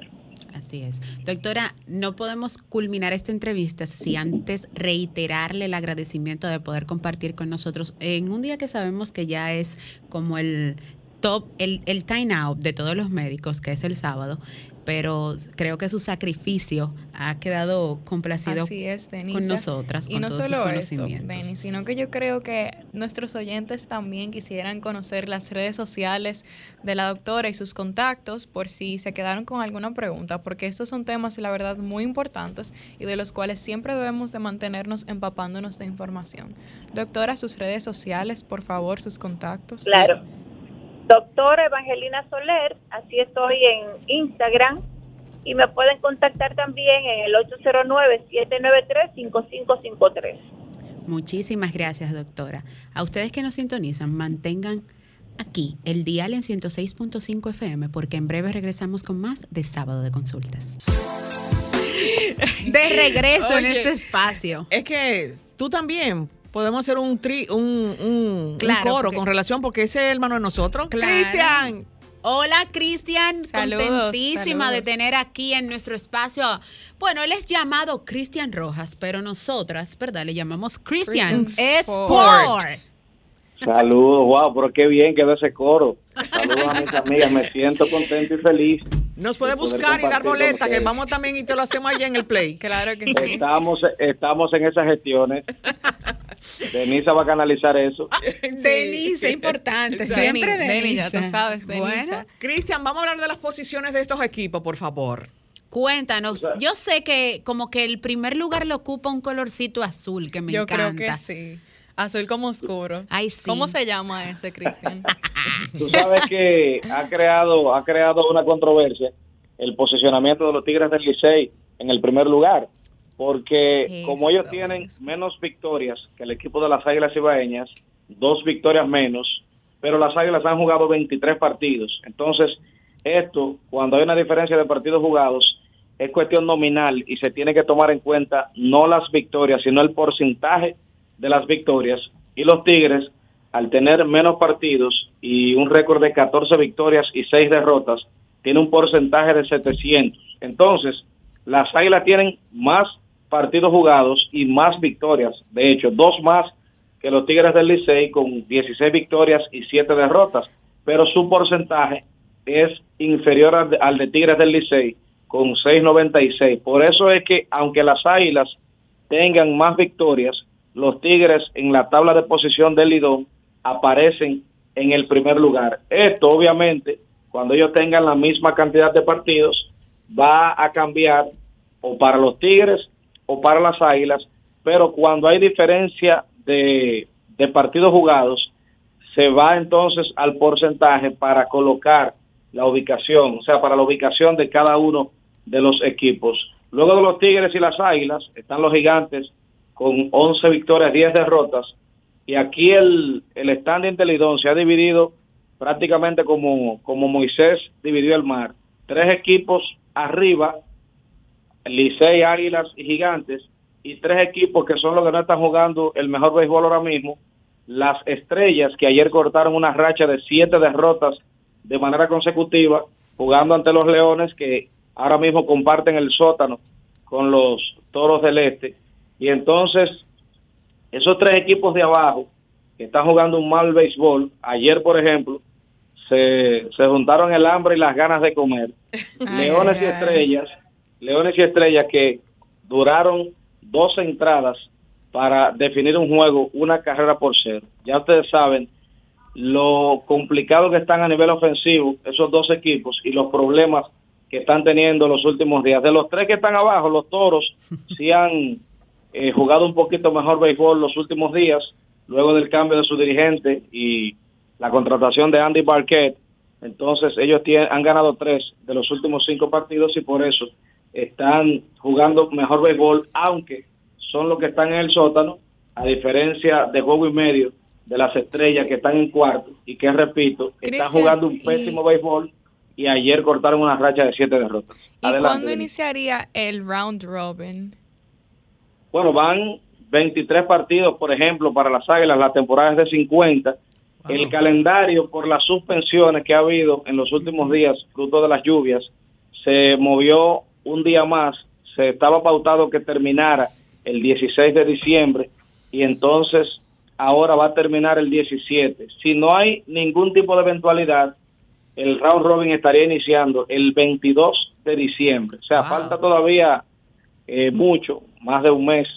Así es. Doctora, no podemos culminar esta entrevista si antes reiterarle el agradecimiento de poder compartir con nosotros en un día que sabemos que ya es como el top, el, el time out de todos los médicos, que es el sábado, pero creo que su sacrificio ha quedado complacido Así es, Denise. con nosotras, Y con no todos sus solo esto, conocimientos. Denis, sino que yo creo que nuestros oyentes también quisieran conocer las redes sociales de la doctora y sus contactos por si se quedaron con alguna pregunta, porque estos son temas, la verdad, muy importantes y de los cuales siempre debemos de mantenernos empapándonos de información. Doctora, sus redes sociales, por favor, sus contactos. Claro. Doctora Evangelina Soler, así estoy en Instagram y me pueden contactar también en el 809-793-5553. Muchísimas gracias, doctora. A ustedes que nos sintonizan, mantengan aquí el dial en 106.5 FM, porque en breve regresamos con más de Sábado de Consultas. De regreso en este espacio. Es que tú también podemos hacer un tri, un, un- un Claro, coro porque- con relación porque ese es hermano de nosotros. Claro. Cristian. Hola, Cristian. Saludos, Contentísima de tener aquí en nuestro espacio. Bueno, él es llamado Cristian Rojas, pero nosotras, ¿verdad? Le llamamos Cristian. Sport. Saludos, wow, pero qué bien quedó ese coro. Saludos a mis amigas, me siento contento y feliz. Nos puede buscar y dar boleta, que vamos también y te lo hacemos allá en el play. [LAUGHS] Claro que sí. Estamos, estamos en esas gestiones. [LAUGHS] Denisa va a canalizar eso. Denise, importante. Denise, Siempre Denise, Denise. ya tú sabes, Denise. Bueno, Cristian, vamos a hablar de las posiciones de estos equipos, por favor. cuéntanos. Yo sé que como que el primer lugar lo ocupa un colorcito azul que me Yo encanta. creo que sí. Azul como oscuro. Ay, sí. ¿Cómo se llama ese, Cristian? Tú sabes que ha creado, ha creado una controversia el posicionamiento de los Tigres del Licey en el primer lugar, porque como ellos tienen menos victorias que el equipo de las Águilas Ibaeñas, dos victorias menos, pero las Águilas han jugado 23 partidos. Entonces, esto, cuando hay una diferencia de partidos jugados, es cuestión nominal y se tiene que tomar en cuenta no las victorias, sino el porcentaje de las victorias. Y los Tigres, al tener menos partidos y un récord de 14 victorias y 6 derrotas, tiene un porcentaje de 700. Entonces, las Águilas tienen más partidos jugados y más victorias. De hecho, dos más que los Tigres del Licey con 16 victorias y 7 derrotas. Pero su porcentaje es inferior al de, al de Tigres del Licey con 6.96. Por eso es que, aunque las Águilas tengan más victorias, los Tigres en la tabla de posición del Lidón aparecen en el primer lugar. Esto, obviamente, cuando ellos tengan la misma cantidad de partidos, va a cambiar o para los Tigres o para las Águilas, pero cuando hay diferencia de, de partidos jugados, se va entonces al porcentaje para colocar la ubicación, o sea, para la ubicación de cada uno de los equipos. Luego de los Tigres y las Águilas están los Gigantes con 11 victorias, 10 derrotas, y aquí el, el standing del Lidón se ha dividido prácticamente como, como Moisés dividió el mar. Tres equipos arriba, Licey, Águilas y Gigantes, y tres equipos que son los que no están jugando el mejor béisbol ahora mismo, las Estrellas, que ayer cortaron una racha de siete derrotas de manera consecutiva, jugando ante los Leones, que ahora mismo comparten el sótano con los Toros del Este. Y entonces, esos tres equipos de abajo, que están jugando un mal béisbol, ayer, por ejemplo, se, se juntaron el hambre y las ganas de comer. [LAUGHS] Leones y. Estrellas, Leones y Estrellas que duraron 12 entradas para definir un juego, una carrera por cero. Ya ustedes saben lo complicado que están a nivel ofensivo esos dos equipos y los problemas que están teniendo los últimos días. De los tres que están abajo, los toros sí han eh, jugado un poquito mejor béisbol los últimos días, luego del cambio de su dirigente y la contratación de Andy Barquette. Entonces ellos tienen, han ganado tres de los últimos cinco partidos y por eso están jugando mejor béisbol, aunque son los que están en el sótano, a diferencia de juego y medio de las estrellas que están en cuarto y que, repito, están jugando un pésimo béisbol y ayer cortaron una racha de siete derrotas. ¿Y cuándo iniciaría el round robin? Bueno, van 23 partidos, por ejemplo, para las Águilas, la temporada es de 50. El calendario, por las suspensiones que ha habido en los últimos días, fruto de las lluvias, se movió un día más. Se estaba pautado que terminara el 16 de diciembre y entonces ahora va a terminar el 17. Si no hay ningún tipo de eventualidad, el round robin estaría iniciando el 22 de diciembre. O sea, falta todavía eh, mucho, más de un mes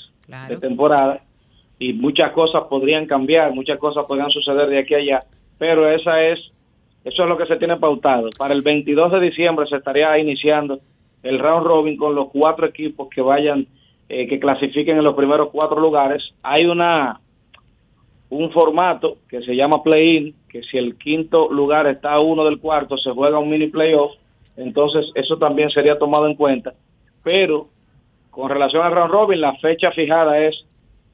de temporada y muchas cosas podrían cambiar, muchas cosas podrían suceder de aquí a allá, pero esa es eso es lo que se tiene pautado. Para el 22 de diciembre se estaría iniciando el round robin con los cuatro equipos que vayan eh, que clasifiquen en los primeros cuatro lugares. Hay una un formato que se llama play-in, que si el quinto lugar está a uno del cuarto, se juega un mini playoff, entonces eso también sería tomado en cuenta. Pero con relación al round robin, la fecha fijada es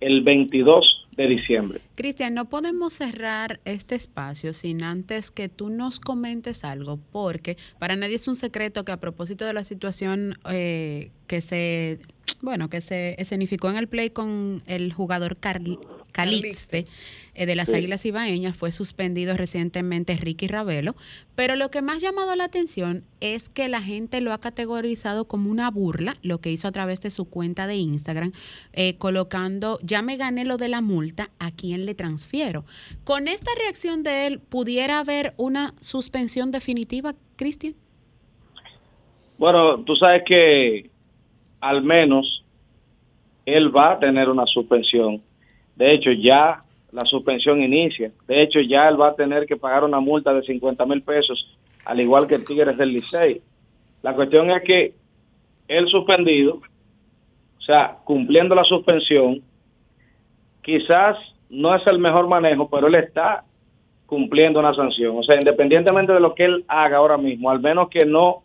el 22 de diciembre. Cristian, no podemos cerrar este espacio sin antes que tú nos comentes algo, porque para nadie es un secreto que a propósito de la situación eh, que se bueno, que se escenificó en el play con el jugador Carl, Calixte eh, de las Águilas Ibaeñas, fue suspendido recientemente Ricky Ravelo, pero lo que más ha llamado la atención es que la gente lo ha categorizado como una burla, lo que hizo a través de su cuenta de Instagram, eh, colocando, ya me gané lo de la multa, ¿a quién le transfiero? Con esta reacción de él, ¿pudiera haber una suspensión definitiva, Cristian? Bueno, tú sabes que al menos él va a tener una suspensión de hecho, ya la suspensión inicia. De hecho, ya él va a tener que pagar una multa de 50 mil pesos, al igual que el Tigres del Licey. La cuestión es que el suspendido, o sea, cumpliendo la suspensión, quizás no es el mejor manejo, pero él está cumpliendo una sanción. O sea, independientemente de lo que él haga ahora mismo, al menos que no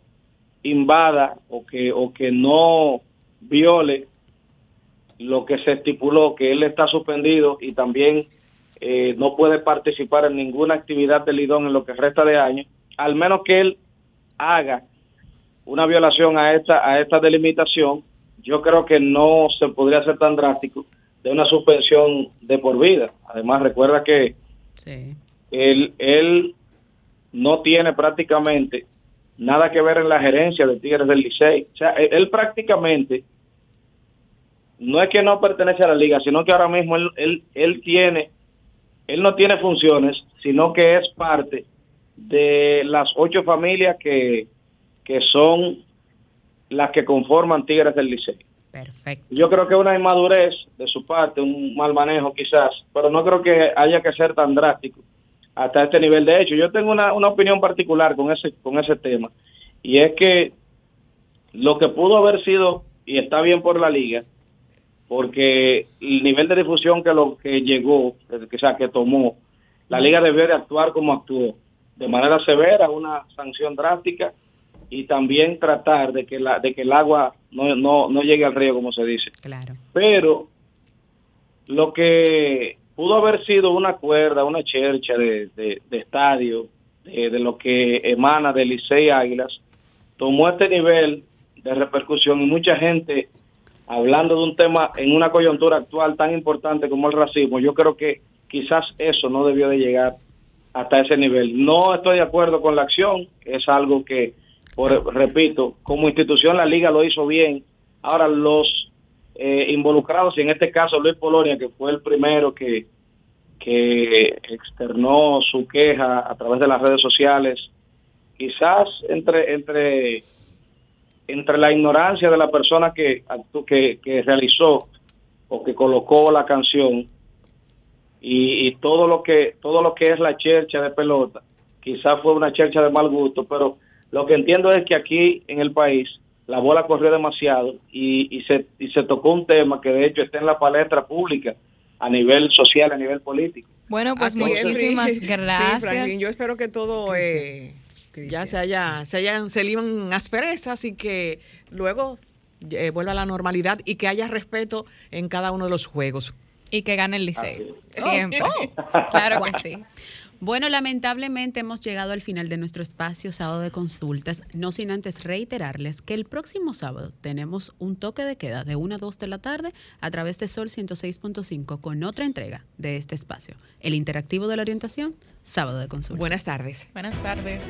invada o que, o que no viole lo que se estipuló, que él está suspendido y también eh, no puede participar en ninguna actividad del Lidón en lo que resta de año, al menos que él haga una violación a esta, a esta delimitación, yo creo que no se podría hacer tan drástico de una suspensión de por vida. Además, recuerda que él, él no tiene prácticamente nada que ver en la gerencia de Tigres del Licey. O sea, él prácticamente no es que no pertenece a la liga, sino que ahora mismo él, él, él tiene, él no tiene funciones, sino que es parte de las ocho familias que, que son las que conforman Tigres del Liceo. Perfecto. Yo creo que una inmadurez de su parte, un mal manejo quizás, pero no creo que haya que ser tan drástico hasta este nivel. De hecho, yo tengo una, una opinión particular con ese, con ese tema, y es que lo que pudo haber sido, y está bien por la liga, porque el nivel de difusión que lo que llegó, que, sea, que tomó, la liga debe de actuar como actuó, de manera severa, una sanción drástica y también tratar de que la de que el agua no, no, no llegue al río como se dice. Claro. Pero lo que pudo haber sido una cuerda, una chercha de, de, estadio, de, de, lo que emana de Licey Águilas, tomó este nivel de repercusión y mucha gente hablando de un tema en una coyuntura actual tan importante como el racismo, yo creo que quizás eso no debió de llegar hasta ese nivel. No estoy de acuerdo con la acción, es algo que, por, repito, como institución la liga lo hizo bien. Ahora los eh, involucrados, y en este caso Luis Polonia, que fue el primero que, que externó su queja a través de las redes sociales, quizás entre, entre entre la ignorancia de la persona que, que, que realizó o que colocó la canción y, todo lo que todo lo que es la chercha de pelota quizás fue una chercha de mal gusto pero lo que entiendo es que aquí en el país la bola corrió demasiado y, y, se, y se tocó un tema que de hecho está en la palestra pública a nivel social, a nivel político. Bueno, pues Así es, muchísimas Sí, gracias. Franklin, yo espero que todo eh, ya se haya, se hayan, se liman asperezas y que luego eh, vuelva a la normalidad y que haya respeto en cada uno de los juegos. y que gane el Licey. Oh, Siempre. Claro que sí. [LAUGHS] Bueno, lamentablemente hemos llegado al final de nuestro espacio sábado de consultas, no sin antes reiterarles que el próximo sábado tenemos un toque de queda de 1 a 2 de la tarde a través de Sol 106.5 con otra entrega de este espacio, el interactivo de la orientación, sábado de consultas. Buenas tardes. Buenas tardes.